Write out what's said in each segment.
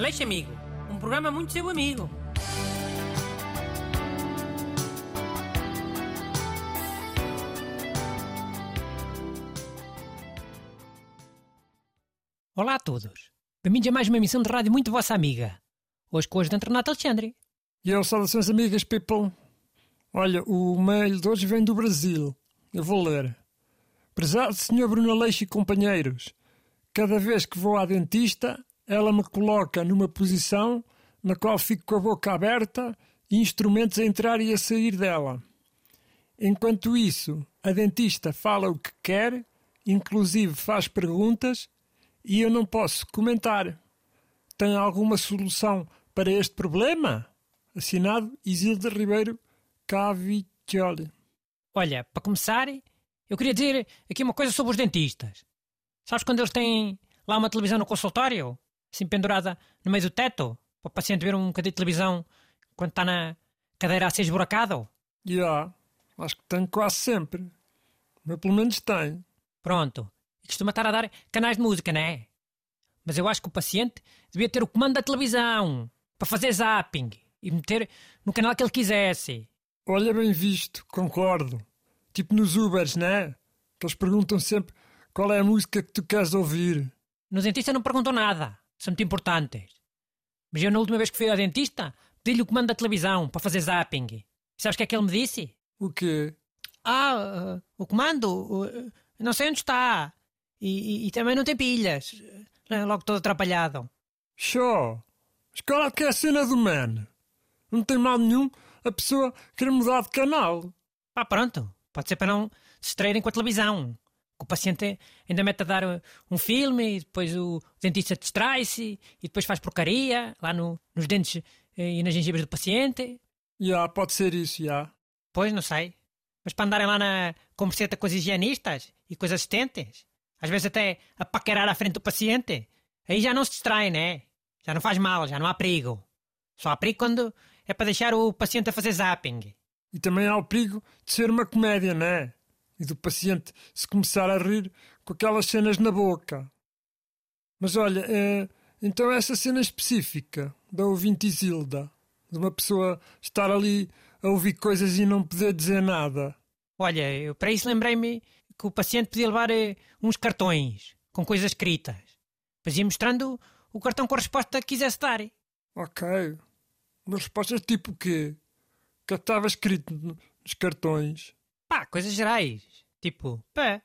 Aleixo Amigo, um programa muito seu amigo. Olá a todos. Bem-vindos a mais uma emissão de rádio muito vossa amiga. Hoje com hoje de Renato Alexandre. E eu, saudações amigas, people. Olha, o mail de hoje vem do Brasil. Eu vou ler. Prezado Sr. Bruno Aleixo e companheiros, cada vez que vou à dentista, ela me coloca numa posição na qual fico com a boca aberta e instrumentos a entrar e a sair dela. Enquanto isso, a dentista fala o que quer, inclusive faz perguntas, e eu não posso comentar. Tem alguma solução para este problema? Assinado Isilda Ribeiro Cavicchioli. Olha, para começar, eu queria dizer aqui uma coisa sobre os dentistas. Sabes quando eles têm lá uma televisão no consultório? Assim pendurada no meio do teto? Para o paciente ver um bocadinho de televisão quando está na cadeira a ser esburacado? Já, yeah, acho que tem quase sempre. Mas pelo menos tem. Pronto. E costuma estar a dar canais de música, não é? Mas eu acho que o paciente devia ter o comando da televisão para fazer zapping e meter no canal que ele quisesse. Olha, bem visto, concordo. Tipo nos Ubers, né? Que eles perguntam sempre qual é a música que tu queres ouvir. No dentista não perguntam nada. São muito importantes. Mas eu, na última vez que fui ao dentista, pedi-lhe o comando da televisão para fazer zapping. E sabes o que é que ele me disse? O quê? Ah, uh, o comando? Uh, não sei onde está. E, e, e, também não tem pilhas. Logo todo atrapalhado. Show! Mas qual é que é a cena do man? Não tem mal nenhum a pessoa querer mudar de canal. Pá, pronto. Pode ser para não se distraírem com a televisão. O paciente ainda mete a dar um filme e depois o dentista distrai-se e depois faz porcaria lá no, nos dentes eh, e nas gengivas do paciente. Já, yeah, pode ser isso, já. Yeah. Pois, não sei. Mas para andarem lá na converseta com as higienistas e com as assistentes, às vezes até a paquerar à frente do paciente, aí já não se distrai, né? Já não faz mal, já não há perigo. Só há perigo quando é para deixar o paciente a fazer zapping. E também há o perigo de ser uma comédia, não é? E do paciente se começar a rir com aquelas cenas na boca. Mas olha, é, então essa cena específica da ouvinte Isilda, de uma pessoa estar ali a ouvir coisas e não poder dizer nada. Olha, eu para isso lembrei-me que o paciente podia levar eh, uns cartões com coisas escritas. Fazia mostrando o cartão com a resposta que quisesse dar. Ok. Mas respostas tipo o quê? que estava escrito nos cartões? Pá, coisas gerais. Tipo, pé.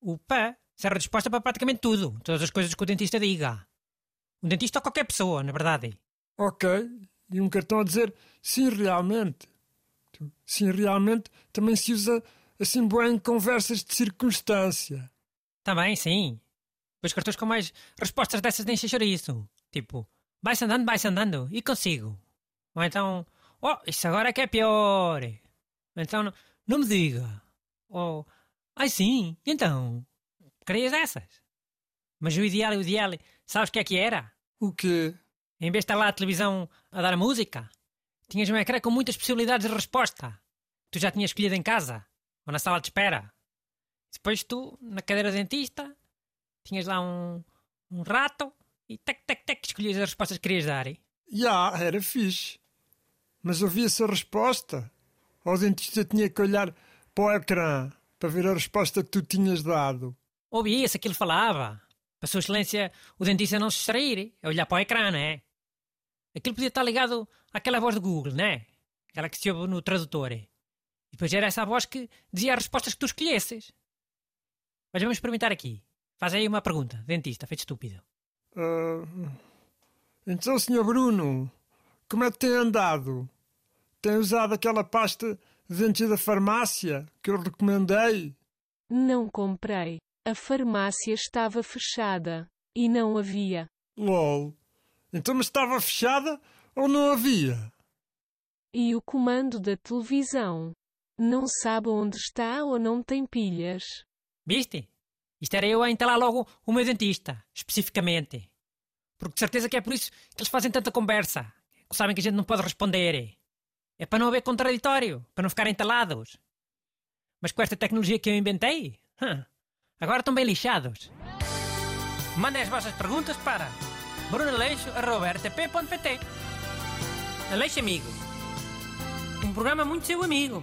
O pé serve resposta para praticamente tudo. Todas as coisas que o dentista diga. Um dentista ou qualquer pessoa, na verdade. Ok. E um cartão a dizer sim, realmente. Sim, realmente também se usa assim bem em conversas de circunstância. Também, sim. Depois cartões com mais respostas dessas de encher isso. Tipo, vai-se andando, vai-se andando. E consigo. Ou então, Oh, isso agora é que é pior. Então não me diga. Oh, ai sim, então. Querias essas? Mas o ideal, o ideal, sabes o que é que era? O quê? Em vez de estar lá a televisão a dar a música, tinhas um ecrã com muitas possibilidades de resposta. Tu já tinhas escolhido em casa, ou na sala de espera. Depois tu, na cadeira de dentista, tinhas lá um, um rato e tec, tec, tec, escolhias as respostas que querias dar. Já, yeah, era fixe. Mas ouvia-se a resposta. O dentista tinha que olhar para o ecrã para ver a resposta que tu tinhas dado. Ouvia-se aquilo falava. Para sua excelência, o dentista não se distrair, é olhar para o ecrã, não é? Aquilo podia estar ligado àquela voz do Google, não é? Aquela que se ouve no tradutor. E depois era essa voz que dizia as respostas que tu escolhesses. Mas vamos experimentar aqui. Faz aí uma pergunta, dentista, feito estúpido. Uh, então, senhor Bruno, como é que tem andado? Tem usado aquela pasta de dentes da farmácia que eu recomendei? Não comprei. A farmácia estava fechada. E não havia. LOL. Então estava fechada ou não havia? E o comando da televisão? Não sabe onde está ou não tem pilhas. Viste? Isto era eu a instalar logo o meu dentista, especificamente. Porque de certeza que é por isso que eles fazem tanta conversa. Sabem que a gente não pode responder. É para não haver contraditório, para não ficarem talados. Mas com esta tecnologia que eu inventei, agora estão bem lixados. Mandem as vossas perguntas para brunaleixo.rtp.pt Aleixo Amigo. Um programa muito seu amigo.